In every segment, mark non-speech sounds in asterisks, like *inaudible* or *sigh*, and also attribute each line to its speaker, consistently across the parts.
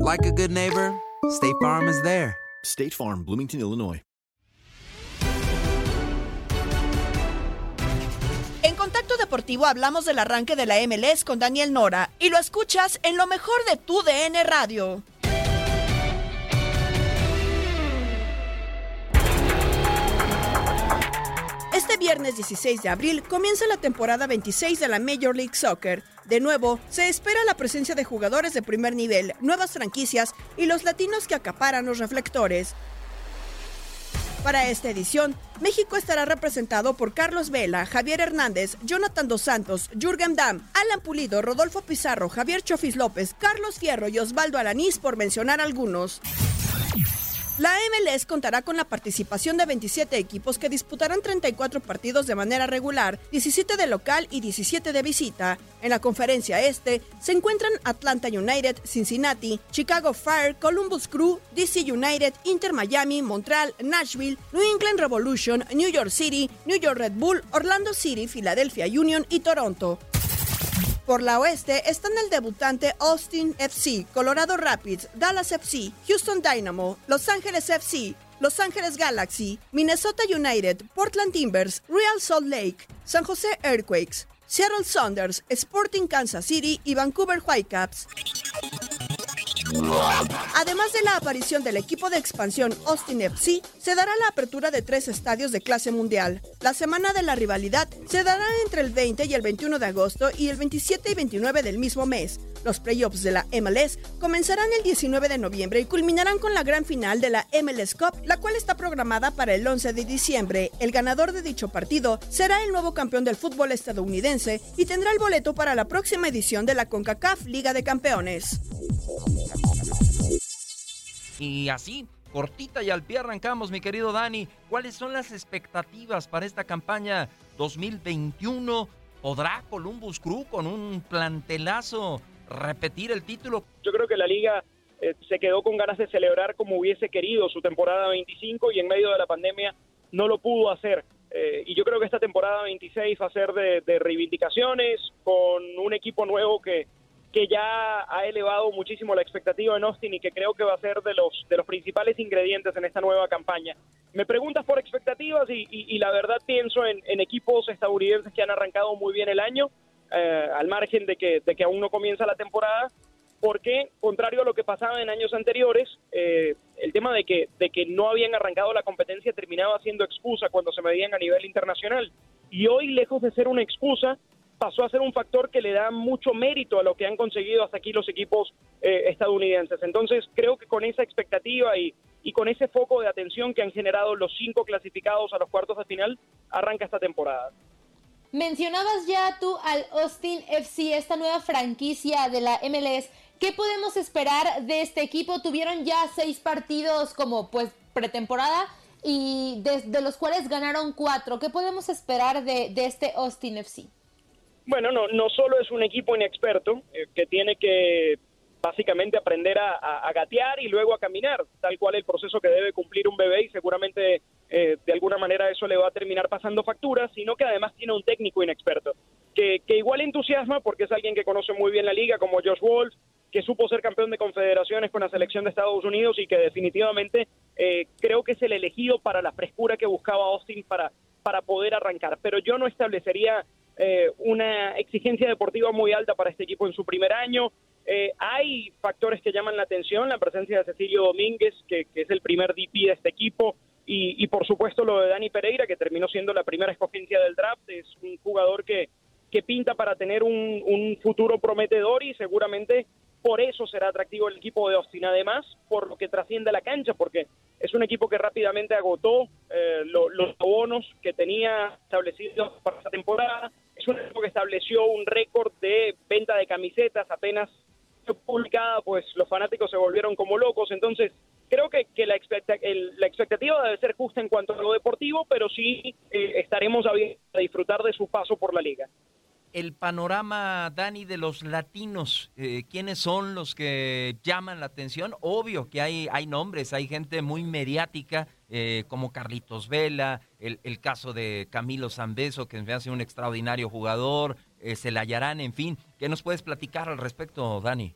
Speaker 1: like a good neighbor, State Farm is there.
Speaker 2: State Farm, Bloomington, Illinois.
Speaker 3: En Contacto Deportivo hablamos del arranque de la MLS con Daniel Nora y lo escuchas en lo mejor de tu DN Radio. Este viernes 16 de abril comienza la temporada 26 de la Major League Soccer. De nuevo, se espera la presencia de jugadores de primer nivel, nuevas franquicias y los latinos que acaparan los reflectores. Para esta edición, México estará representado por Carlos Vela, Javier Hernández, Jonathan Dos Santos, Jürgen Damm, Alan Pulido, Rodolfo Pizarro, Javier Chofis López, Carlos Fierro y Osvaldo Alanís, por mencionar algunos. La MLS contará con la participación de 27 equipos que disputarán 34 partidos de manera regular, 17 de local y 17 de visita. En la conferencia este se encuentran Atlanta United, Cincinnati, Chicago Fire, Columbus Crew, DC United, Inter Miami, Montreal, Nashville, New England Revolution, New York City, New York Red Bull, Orlando City, Philadelphia Union y Toronto. Por la oeste están el debutante Austin FC, Colorado Rapids, Dallas FC, Houston Dynamo, Los Ángeles FC, Los Ángeles Galaxy, Minnesota United, Portland Timbers, Real Salt Lake, San Jose Earthquakes, Seattle Saunders, Sporting Kansas City y Vancouver Whitecaps. Además de la aparición del equipo de expansión Austin FC, se dará la apertura de tres estadios de clase mundial. La semana de la rivalidad se dará entre el 20 y el 21 de agosto y el 27 y 29 del mismo mes. Los playoffs de la MLS comenzarán el 19 de noviembre y culminarán con la gran final de la MLS Cup, la cual está programada para el 11 de diciembre. El ganador de dicho partido será el nuevo campeón del fútbol estadounidense y tendrá el boleto para la próxima edición de la CONCACAF Liga de Campeones.
Speaker 4: Y así, cortita y al pie arrancamos, mi querido Dani. ¿Cuáles son las expectativas para esta campaña 2021? ¿Podrá Columbus Crew con un plantelazo repetir el título?
Speaker 5: Yo creo que la liga eh, se quedó con ganas de celebrar como hubiese querido su temporada 25 y en medio de la pandemia no lo pudo hacer. Eh, y yo creo que esta temporada 26 va a ser de, reivindicaciones con un equipo nuevo que, que ya ha elevado muchísimo la expectativa en Austin y que creo que va a ser de los de los principales ingredientes en esta nueva campaña. Me preguntas por expectativas y la verdad pienso en, en equipos estadounidenses que han arrancado muy bien el año, eh, al margen de que, de que aún no comienza la temporada, porque contrario a lo que pasaba en años anteriores, eh, el tema de que, de que no habían arrancado la competencia terminaba siendo excusa cuando se medían a nivel internacional. Y hoy, lejos de ser una excusa, pasó a ser un factor que le da mucho mérito a lo que han conseguido hasta aquí los equipos eh, estadounidenses. Entonces, creo que con esa expectativa y, y con ese foco de atención que han generado los cinco clasificados a los cuartos de final, arranca esta temporada.
Speaker 6: Mencionabas ya tú al Austin FC, esta nueva franquicia de la MLS. ¿Qué podemos esperar de este equipo? Tuvieron ya seis partidos como pues pretemporada y de, los cuales ganaron cuatro. ¿Qué podemos esperar de, este Austin FC?
Speaker 5: Bueno, no, no solo es un equipo inexperto eh, que tiene que básicamente aprender a, gatear y luego a caminar, tal cual el proceso que debe cumplir un bebé y seguramente eh, de alguna manera eso le va a terminar pasando factura, sino que además tiene un técnico inexperto, que, que igual entusiasma porque es alguien que conoce muy bien la liga como Josh Wolf, que supo ser campeón de confederaciones con la selección de Estados Unidos y que definitivamente eh, creo que es el elegido para la frescura que buscaba Austin para, para poder arrancar. Pero yo no establecería eh, una exigencia deportiva muy alta para este equipo en su primer año. Eh, hay factores que llaman la atención, la presencia de Cecilio Domínguez, que, es el primer DP de este equipo, y, por supuesto lo de Dani Pereira, que terminó siendo la primera escogencia del draft. Es un jugador que, que pinta para tener un, un futuro prometedor y seguramente por eso será atractivo el equipo de Austin, además por lo que trasciende la cancha, porque es un equipo que rápidamente agotó eh, los bonos que tenía establecidos para esta temporada, es un equipo que estableció un récord de venta de camisetas apenas publicada, pues los fanáticos se volvieron como locos, entonces creo que, que la, la, expectativa debe ser justa en cuanto a lo deportivo, pero sí eh, estaremos a disfrutar de su paso por la liga
Speaker 4: el panorama, Dani, de los latinos, eh, ¿quiénes son los que llaman la atención? Obvio que hay, hay nombres, hay gente muy mediática, eh, como Carlitos Vela, el, el, caso de Camilo Zambeso, que me hace un extraordinario jugador, eh, Celayarán, en fin. ¿Qué nos puedes platicar al respecto, Dani?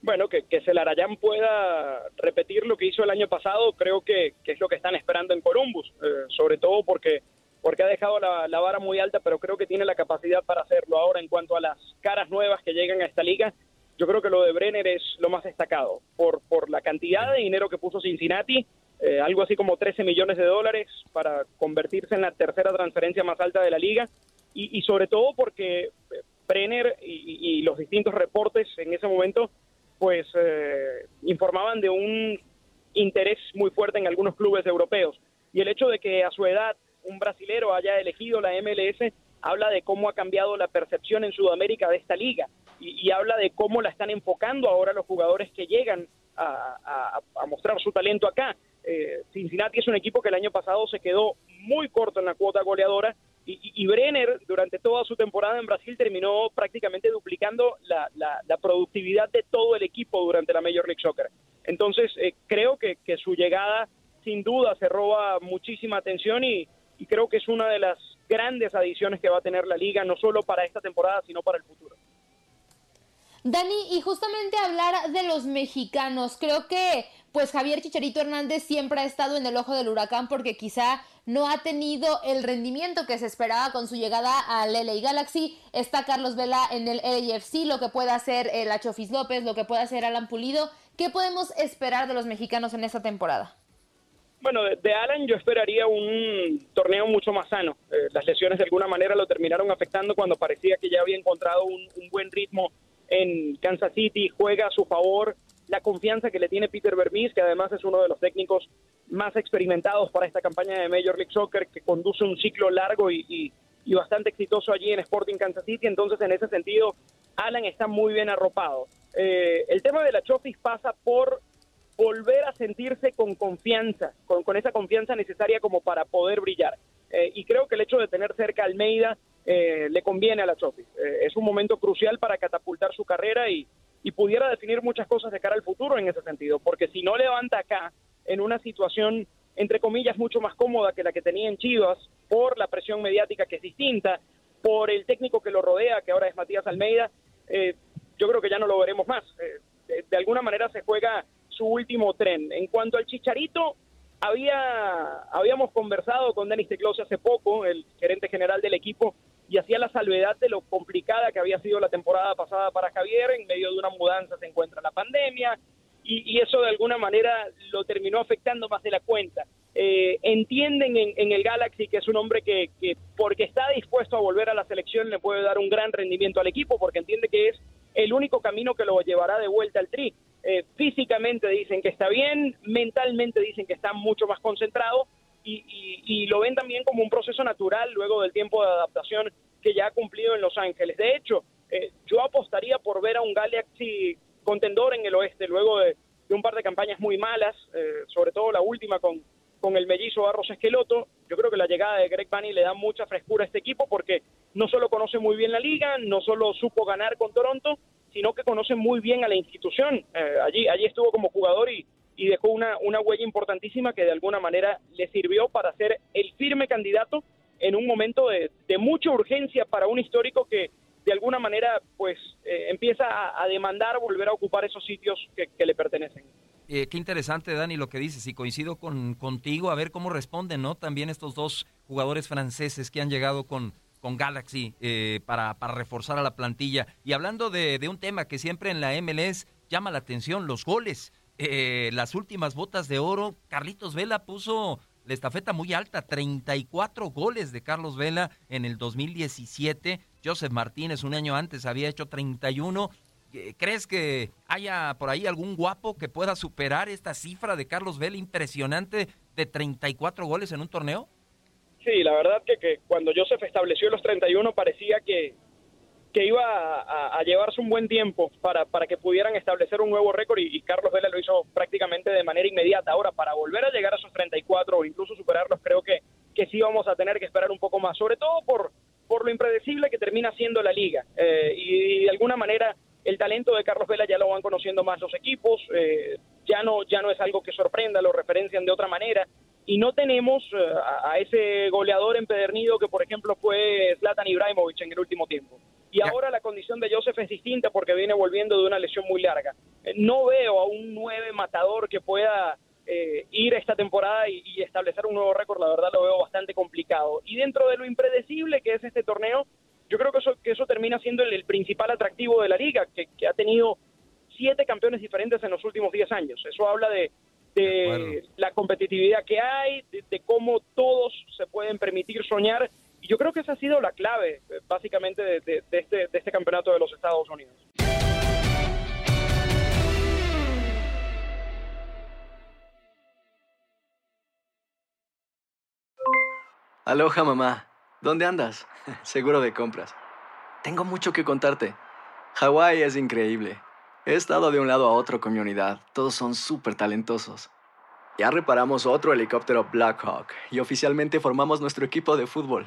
Speaker 5: Bueno, que, que Celarayán pueda repetir lo que hizo el año pasado, creo que, que es lo que están esperando en Columbus, eh, sobre todo porque porque ha dejado la, vara muy alta, pero creo que tiene la capacidad para hacerlo. Ahora, en cuanto a las caras nuevas que llegan a esta liga, yo creo que lo de Brenner es lo más destacado, por, por la cantidad de dinero que puso Cincinnati, eh, algo así como 13 millones de dólares para convertirse en la tercera transferencia más alta de la liga, y, sobre todo porque eh, Brenner y, los distintos reportes en ese momento, pues eh, informaban de un interés muy fuerte en algunos clubes europeos. Y el hecho de que a su edad un brasilero haya elegido la MLS, habla de cómo ha cambiado la percepción en Sudamérica de esta liga y, habla de cómo la están enfocando ahora los jugadores que llegan a, mostrar su talento acá. Eh, Cincinnati es un equipo que el año pasado se quedó muy corto en la cuota goleadora y, Brenner durante toda su temporada en Brasil terminó prácticamente duplicando la, productividad de todo el equipo durante la Major League Soccer. Entonces eh, creo que, que su llegada sin duda se roba muchísima atención y, y creo que es una de las grandes adiciones que va a tener la liga, no solo para esta temporada, sino para el futuro.
Speaker 6: Dani, y justamente hablar de los mexicanos, creo que pues Javier Chicharito Hernández siempre ha estado en el ojo del huracán porque quizá no ha tenido el rendimiento que se esperaba con su llegada al LA Galaxy. Está Carlos Vela en el LAFC, lo que puede hacer el Achofis López, lo que puede hacer Alan Pulido. ¿Qué podemos esperar de los mexicanos en esta temporada?
Speaker 5: Bueno, de, Alan yo esperaría un torneo mucho más sano. Eh, las lesiones de alguna manera lo terminaron afectando cuando parecía que ya había encontrado un, buen ritmo en Kansas City, juega a su favor la confianza que le tiene Peter Vermees, que además es uno de los técnicos más experimentados para esta campaña de Major League Soccer, que conduce un ciclo largo y, bastante exitoso allí en Sporting Kansas City. Entonces, en ese sentido, Alan está muy bien arropado. Eh, el tema de la Chofis pasa por volver a sentirse con confianza, con, esa confianza necesaria como para poder brillar. Eh, y creo que el hecho de tener cerca a Almeida eh, le conviene a la Chofis. Es un momento crucial para catapultar su carrera y, y pudiera definir muchas cosas de cara al futuro en ese sentido, porque si no levanta acá en una situación entre comillas mucho más cómoda que la que tenía en Chivas por la presión mediática que es distinta, por el técnico que lo rodea, que ahora es Matías Almeida, yo creo que ya no lo veremos más. de alguna manera se juega su último tren. En cuanto al Chicharito, había, habíamos conversado con Denis Teclose hace poco, el gerente general del equipo, y hacía la salvedad de lo complicada que había sido la temporada pasada para Javier. En medio de una mudanza se encuentra la pandemia y, eso de alguna manera lo terminó afectando más de la cuenta. Eh, entienden en, el Galaxy que es un hombre que, que, porque está dispuesto a volver a la selección, le puede dar un gran rendimiento al equipo, porque entiende que es el único camino que lo llevará de vuelta al tri. eh, físicamente dicen que está bien, mentalmente dicen que está mucho más concentrado y, y, lo ven también como un proceso natural luego del tiempo de adaptación que ya ha cumplido en Los Ángeles. De hecho, eh, yo apostaría por ver a un Galaxy contendor en el oeste luego de, un par de campañas muy malas, eh, sobre todo la última con, con el mellizo Barros Esqueloto. Yo creo que la llegada de Greg Bunny le da mucha frescura a este equipo porque no solo conoce muy bien la liga, no solo supo ganar con Toronto, sino que conoce muy bien a la institución. Eh, allí, allí estuvo como jugador y, y dejó una, una huella importantísima que de alguna manera le sirvió para ser el firme candidato en un momento de, de mucha urgencia para un histórico que de alguna manera pues eh, empieza a, demandar volver a ocupar esos sitios que, le pertenecen.
Speaker 4: Eh, qué interesante, Dani, lo que dices, y coincido con, contigo, a ver cómo responden, ¿no? También estos dos jugadores franceses que han llegado con, con Galaxy eh, para, para reforzar a la plantilla. Y hablando de, un tema que siempre en la MLS llama la atención, los goles. Las últimas botas de oro, Carlitos Vela puso la estafeta muy alta, 34 goles de Carlos Vela en el 2017. Joseph Martínez un año antes había hecho 31. Eh, ¿Crees que haya por ahí algún guapo que pueda superar esta cifra de Carlos Vela impresionante de 34 goles en un torneo?
Speaker 5: Sí, la verdad que, que cuando Joseph estableció los 31 parecía que, que iba a, llevarse un buen tiempo para, para que pudieran establecer un nuevo récord y, Carlos Vela lo hizo prácticamente de manera inmediata. Ahora, para volver a llegar a esos 34 o incluso superarlos, creo que, que sí vamos a tener que esperar un poco más, sobre todo por, por lo impredecible que termina siendo la liga. Eh, y, de alguna manera el talento de Carlos Vela ya lo van conociendo más los equipos, eh, ya, no, ya no es algo que sorprenda, lo referencian de otra manera. Y no tenemos eh, a, a, ese goleador empedernido que, por ejemplo, fue Zlatan Ibrahimovic en el último tiempo. Y ahora la condición de Joseph es distinta porque viene volviendo de una lesión muy larga. Eh, no veo a un nueve matador que pueda eh, ir esta temporada y, establecer un nuevo récord, la verdad lo veo bastante complicado. Y dentro de lo impredecible que es este torneo, yo creo que eso, que eso termina siendo el, principal atractivo de la liga, que, ha tenido siete campeones diferentes en los últimos diez años. Eso habla de, la competitividad que hay, de, cómo todos se pueden permitir soñar y yo creo que esa ha sido la clave, eh, básicamente, de, este, de este campeonato de los Estados Unidos.
Speaker 7: Aloha mamá, ¿dónde andas? *laughs* Seguro de compras. Tengo mucho que contarte. Hawái es increíble. He estado de un lado a otro con mi unidad. Todos son súper talentosos. Ya reparamos otro helicóptero Blackhawk y oficialmente formamos nuestro equipo de fútbol.